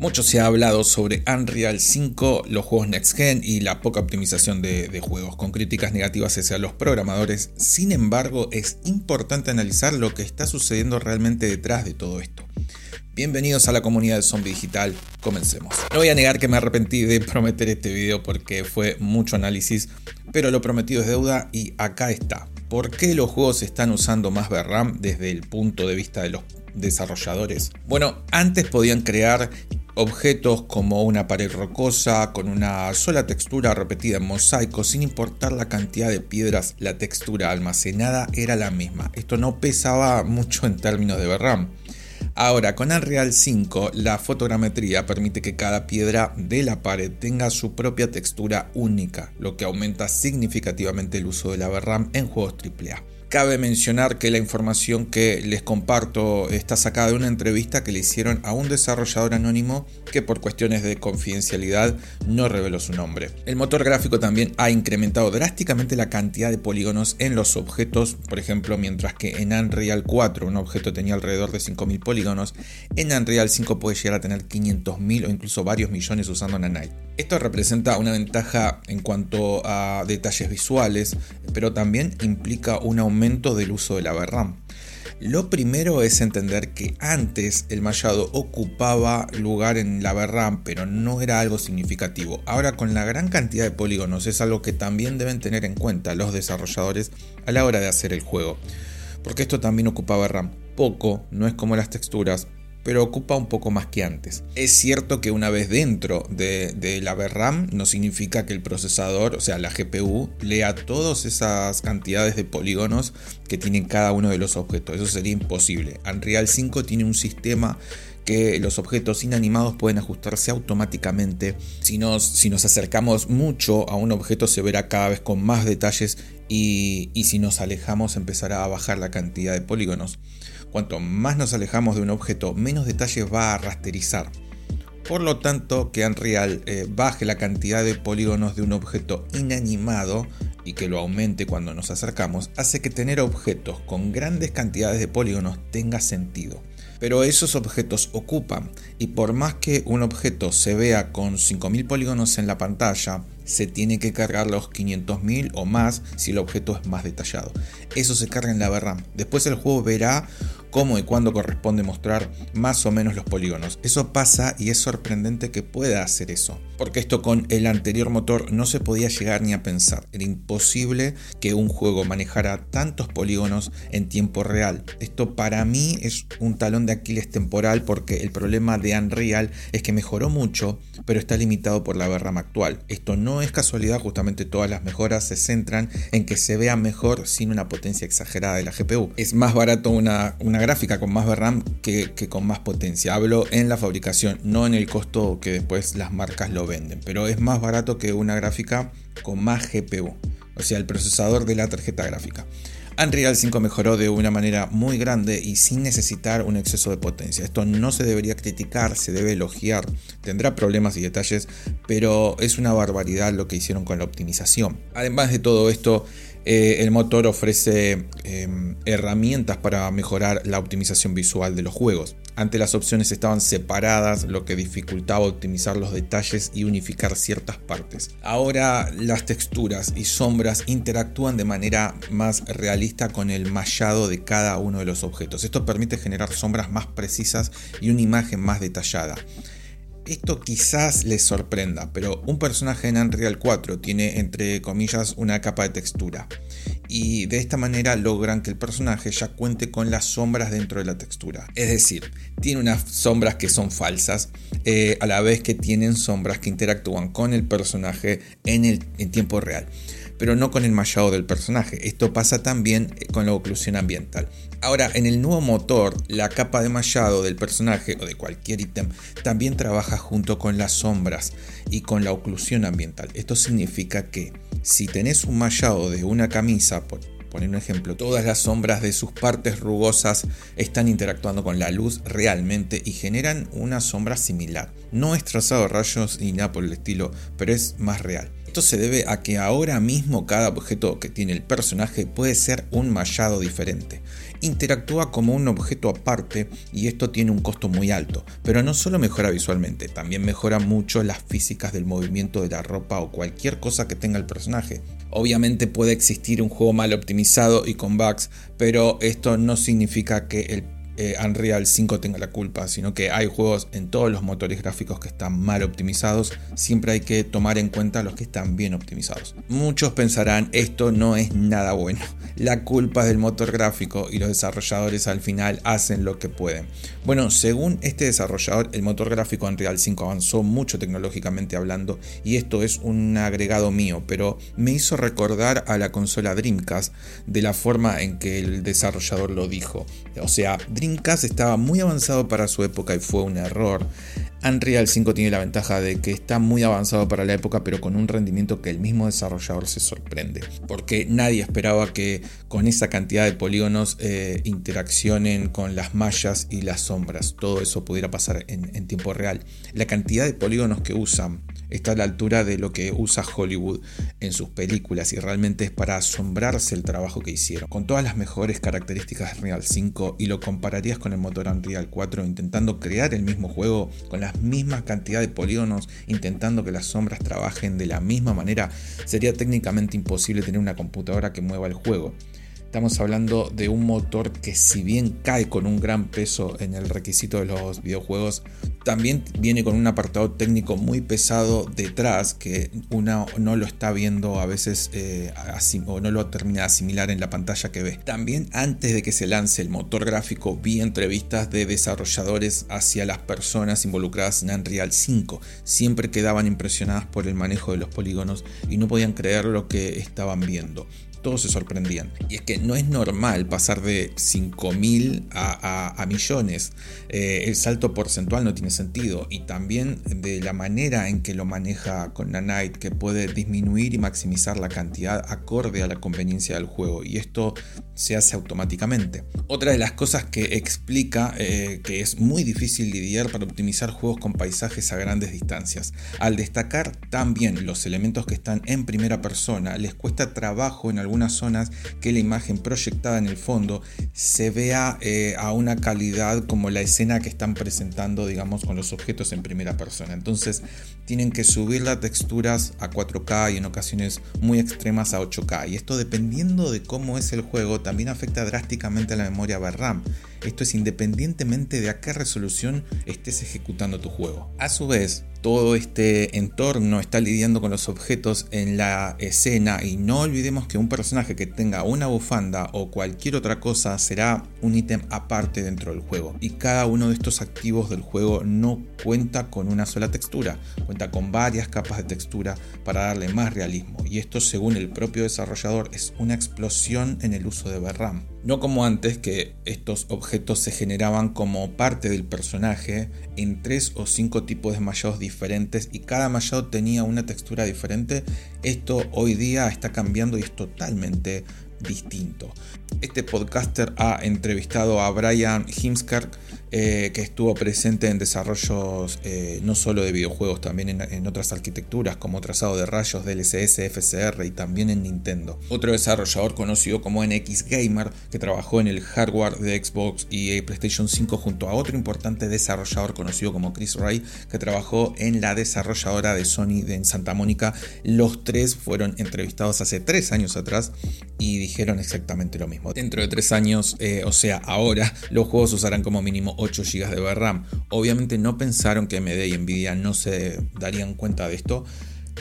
Mucho se ha hablado sobre Unreal 5, los juegos Next Gen y la poca optimización de, de, juegos, con críticas negativas hacia los programadores. Sin embargo, es importante analizar lo que está sucediendo realmente detrás de todo esto. Bienvenidos a la comunidad de Zombie Digital, comencemos. No voy a negar que me arrepentí de prometer este video porque fue mucho análisis, pero lo prometido es deuda y acá está. ¿Por qué los juegos están usando más VRAM desde el punto de vista de los desarrolladores? Bueno, antes podían crear objetos como una pared rocosa con una sola textura repetida en mosaico sin importar la cantidad de piedras la textura almacenada era la misma esto no pesaba mucho en términos de VRAM Ahora, con Unreal 5, la fotogrametría permite que cada piedra de la pared tenga su propia textura única, lo que aumenta significativamente el uso de la VRAM en juegos AAA. Cabe mencionar que la información que les comparto está sacada de una entrevista que le hicieron a un desarrollador anónimo que por cuestiones de confidencialidad no reveló su nombre. El motor gráfico también ha incrementado drásticamente la cantidad de polígonos en los objetos, por ejemplo, mientras que en Unreal 4 un objeto tenía alrededor de 5000 polígonos, en Unreal 5 puede llegar a tener 500.000 o incluso varios millones usando Nanite. Esto representa una ventaja en cuanto a detalles visuales, pero también implica un aumento del uso de la VRAM. Lo primero es entender que antes el mallado ocupaba lugar en la VRAM, pero no era algo significativo. Ahora con la gran cantidad de polígonos es algo que también deben tener en cuenta los desarrolladores a la hora de hacer el juego. Porque esto también ocupaba RAM. Poco, no es como las texturas, pero ocupa un poco más que antes. Es cierto que una vez dentro de, la VRAM no significa que el procesador, o sea, la GPU, lea todas esas cantidades de polígonos que tienen cada uno de los objetos. Eso sería imposible. Unreal 5 tiene un sistema que los objetos inanimados pueden ajustarse automáticamente. Si nos, acercamos mucho a un objeto se verá cada vez con más detalles y si nos alejamos empezará a bajar la cantidad de polígonos. Cuanto más nos alejamos de un objeto, menos detalles va a rasterizar. Por lo tanto, que Unreal eh, baje la cantidad de polígonos de un objeto inanimado y que lo aumente cuando nos acercamos, hace que tener objetos con grandes cantidades de polígonos tenga sentido. Pero esos objetos ocupan, y por más que un objeto se vea con 5000 polígonos en la pantalla, se tiene que cargar los 500.000 o más si el objeto es más detallado. Eso se carga en la VRAM. Después el juego verá cómo y cuándo corresponde mostrar más o menos los polígonos. Eso pasa y es sorprendente que pueda hacer eso, porque esto con el anterior motor no se podía llegar ni a pensar. Era imposible que un juego manejara tantos polígonos en tiempo real. Esto para mí es un talón de Aquiles temporal porque el problema de Unreal es que mejoró mucho, pero está limitado por la VRAM actual. Esto no es casualidad, justamente todas las mejoras se centran en que se vea mejor sin una potencia exagerada de la GPU. Es más barato una, una gráfica con más VRAM que, que, con más potencia. Hablo en la fabricación, no en el costo que después las marcas lo venden, pero es más barato que una gráfica con más GPU, o sea, el procesador de la tarjeta gráfica. Unreal 5 mejoró de una manera muy grande y sin necesitar un exceso de potencia. Esto no se debería criticar, se debe elogiar. Tendrá problemas y detalles, pero es una barbaridad lo que hicieron con la optimización. Además de todo esto, eh, el motor ofrece em, herramientas para mejorar la optimización visual de los juegos. Antes las opciones estaban separadas, lo que dificultaba optimizar los detalles y unificar ciertas partes. Ahora las texturas y sombras interactúan de manera más realista con el mallado de cada uno de los objetos. Esto permite generar sombras más precisas y una imagen más detallada. Esto quizás les sorprenda, pero un personaje en Unreal 4 tiene entre comillas una capa de textura y de esta manera logran que el personaje ya cuente con las sombras dentro de la textura. Es decir, tiene unas sombras que son falsas eh, a la vez que tienen sombras que interactúan con el personaje en, el, en tiempo real pero no con el mallado del personaje. Esto pasa también eh, con la oclusión ambiental. Ahora, en el nuevo motor, la capa de mallado del personaje o de cualquier ítem también trabaja junto con las sombras y con la oclusión ambiental. Esto significa que si tenés un mallado de una camisa, por poner un ejemplo, todas las sombras de sus partes rugosas están interactuando con la luz realmente y generan una sombra similar. No es trazado de rayos ni nada por el estilo, pero es más real. Esto se debe a que ahora mismo cada objeto que tiene el personaje puede ser un mallado diferente. Interactúa como un objeto aparte y esto tiene un costo muy alto, pero no solo mejora visualmente, también mejora mucho las físicas del movimiento de la ropa o cualquier cosa que tenga el personaje. Obviamente puede existir un juego mal optimizado y con bugs, pero esto no significa que el eh, Unreal 5 tenga la culpa, sino que hay juegos en todos los motores gráficos que están mal optimizados, siempre hay que tomar en cuenta los que están bien optimizados. Muchos pensarán esto no es nada bueno, la culpa es del motor gráfico y los desarrolladores al final hacen lo que pueden. Bueno, según este desarrollador, el motor gráfico Unreal 5 avanzó mucho tecnológicamente hablando y esto es un agregado mío, pero me hizo recordar a la consola Dreamcast de la forma en que el desarrollador lo dijo. O sea, Dreamcast estaba muy avanzado para su época y fue un error. Unreal 5 tiene la ventaja de que está muy avanzado para la época, pero con un rendimiento que el mismo desarrollador se sorprende. Porque nadie esperaba que con esa cantidad de polígonos eh, interaccionen con las mallas y las sombras. Todo eso pudiera pasar en tiempo real. La cantidad de polígonos que usan está a la altura de lo que usa Hollywood en sus películas y realmente es para asombrarse el trabajo que hicieron. Con todas las mejores características de Unreal 5 y lo compararías con el motor Unreal 4 intentando crear el mismo juego con la misma cantidad de polígonos, intentando que las sombras trabajen de la misma manera, sería técnicamente imposible tener una computadora que mueva el juego. Estamos hablando de un motor que si bien cae con un gran peso en el requisito de los videojuegos, también viene con un apartado técnico muy pesado detrás que uno no lo está viendo a veces eh, o no lo termina de asimilar en la pantalla que ve. También antes de que se lance el motor gráfico vi entrevistas de desarrolladores hacia las personas involucradas en Unreal 5. Siempre quedaban impresionadas por el manejo de los polígonos y no podían creer lo que estaban viendo todos se sorprendían. Y es que no es normal pasar de 5.000 a, a, millones. Eh, el salto porcentual no tiene sentido. Y también de la manera en que lo maneja con Nanite, que puede disminuir y maximizar la cantidad acorde a la conveniencia del juego. Y esto se hace automáticamente. Otra de las cosas que explica eh, que es muy difícil lidiar para optimizar juegos con paisajes a grandes distancias. Al destacar también los elementos que están en primera persona, les cuesta trabajo en algunas zonas que la imagen proyectada en el fondo se vea eh, a una calidad como la escena que están presentando, digamos, con los objetos en primera persona. Entonces tienen que subir las texturas a 4K y en ocasiones muy extremas a 8K. Y esto dependiendo de cómo es el juego también afecta drásticamente a la memoria VRAM. Esto es independientemente de a qué resolución estés ejecutando tu juego. A su vez, todo este entorno está lidiando con los objetos en la escena y no olvidemos que un personaje que tenga una bufanda o cualquier otra cosa será un ítem aparte dentro del juego y cada uno de estos activos del juego no cuenta con una sola textura, cuenta con varias capas de textura para darle más realismo y esto según el propio desarrollador es una explosión en el uso de VRAM. No como antes que estos objetos se generaban como parte del personaje en tres o cinco tipos de mallados diferentes y cada mallado tenía una textura diferente. Esto hoy día está cambiando y es totalmente distinto. Este podcaster ha entrevistado a Brian Himskar, eh, que estuvo presente en desarrollos eh, no solo de videojuegos, también en, otras arquitecturas como trazado de rayos, DLSS, FCR y también en Nintendo. Otro desarrollador conocido como NX Gamer, que trabajó en el hardware de Xbox y PlayStation 5 junto a otro importante desarrollador conocido como Chris Ray, que trabajó en la desarrolladora de Sony de en Santa Mónica. Los tres fueron entrevistados hace tres años atrás y dijeron exactamente lo mismo. Dentro de tres años, eh, o sea, ahora, los juegos usarán como mínimo 8 GB de VRAM. Obviamente no pensaron que AMD y Nvidia no se darían cuenta de esto,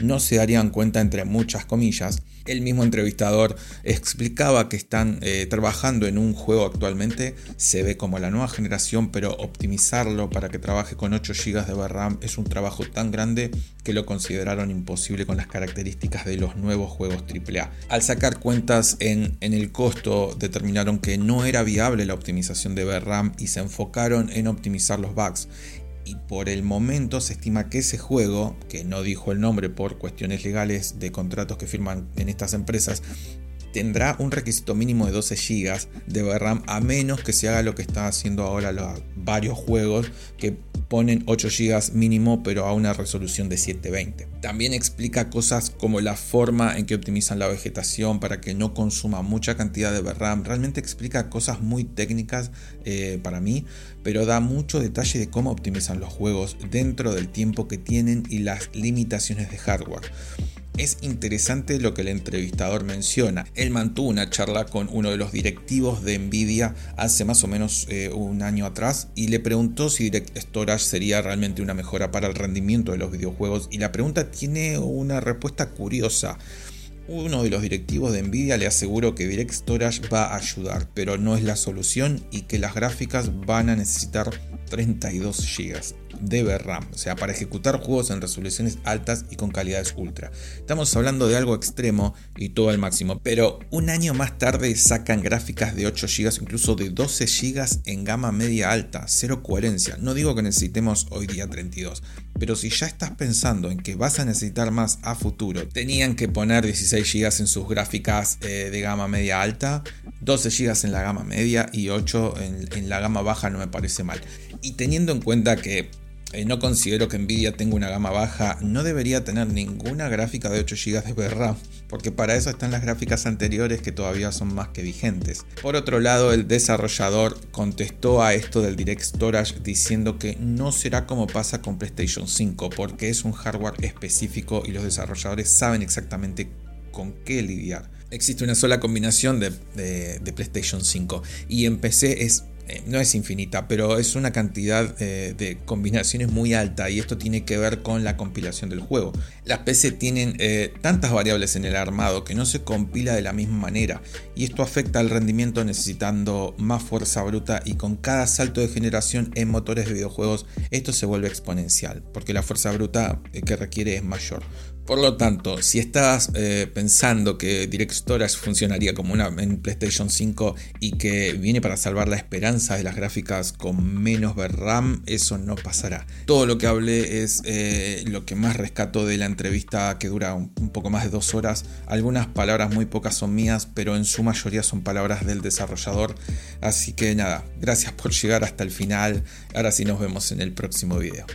no se darían cuenta entre muchas comillas. El mismo entrevistador explicaba que están eh, trabajando en un juego actualmente, se ve como la nueva generación, pero optimizarlo para que trabaje con 8 GB de VRAM es un trabajo tan grande que lo consideraron imposible con las características de los nuevos juegos AAA. Al sacar cuentas en, en el costo, determinaron que no era viable la optimización de VRAM y se enfocaron en optimizar los bugs y por el momento se estima que ese juego, que no dijo el nombre por cuestiones legales de contratos que firman en estas empresas, tendrá un requisito mínimo de 12 GB de VRAM a menos que se haga lo que está haciendo ahora los varios juegos que ponen 8 GB mínimo pero a una resolución de 720. También explica cosas como la forma en que optimizan la vegetación para que no consuma mucha cantidad de VRAM. Realmente explica cosas muy técnicas eh, para mí, pero da mucho detalle de cómo optimizan los juegos dentro del tiempo que tienen y las limitaciones de hardware es interesante lo que el entrevistador menciona. Él mantuvo una charla con uno de los directivos de Nvidia hace más o menos eh, un año atrás y le preguntó si Direct Storage sería realmente una mejora para el rendimiento de los videojuegos y la pregunta tiene una respuesta curiosa. Uno de los directivos de Nvidia le aseguró que Direct Storage va a ayudar, pero no es la solución y que las gráficas van a necesitar 32 GB de VRAM, o sea, para ejecutar juegos en resoluciones altas y con calidades ultra. Estamos hablando de algo extremo y todo al máximo, pero un año más tarde sacan gráficas de 8 GB, incluso de 12 GB en gama media alta, cero coherencia. No digo que necesitemos hoy día 32, pero si ya estás pensando en que vas a necesitar más a futuro, tenían que poner 16 GB en sus gráficas eh, de gama media alta, 12 GB en la gama media y 8 en, en la gama baja no me parece mal. Y teniendo en cuenta que eh, no considero que Nvidia tenga una gama baja, no debería tener ninguna gráfica de 8 GB de VRAM, porque para eso están las gráficas anteriores que todavía son más que vigentes. Por otro lado, el desarrollador contestó a esto del Direct Storage diciendo que no será como pasa con PlayStation 5, porque es un hardware específico y los desarrolladores saben exactamente con qué lidiar. Existe una sola combinación de, de PlayStation 5 y en PC es eh, no es infinita, pero es una cantidad eh, de combinaciones muy alta y esto tiene que ver con la compilación del juego. Las PC tienen eh, tantas variables en el armado que no se compila de la misma manera y esto afecta al rendimiento necesitando más fuerza bruta y con cada salto de generación en motores de videojuegos esto se vuelve exponencial porque la fuerza bruta que requiere es mayor. Por lo tanto, si estás eh, pensando que Direct Storage funcionaría como una en PlayStation 5 y que viene para salvar la esperanza de las gráficas con menos VRAM, eso no pasará. Todo lo que hablé es eh, lo que más rescato de la entrevista que dura un, un, poco más de dos horas. Algunas palabras muy pocas son mías, pero en su mayoría son palabras del desarrollador. Así que nada, gracias por llegar hasta el final. Ahora sí nos vemos en el próximo video.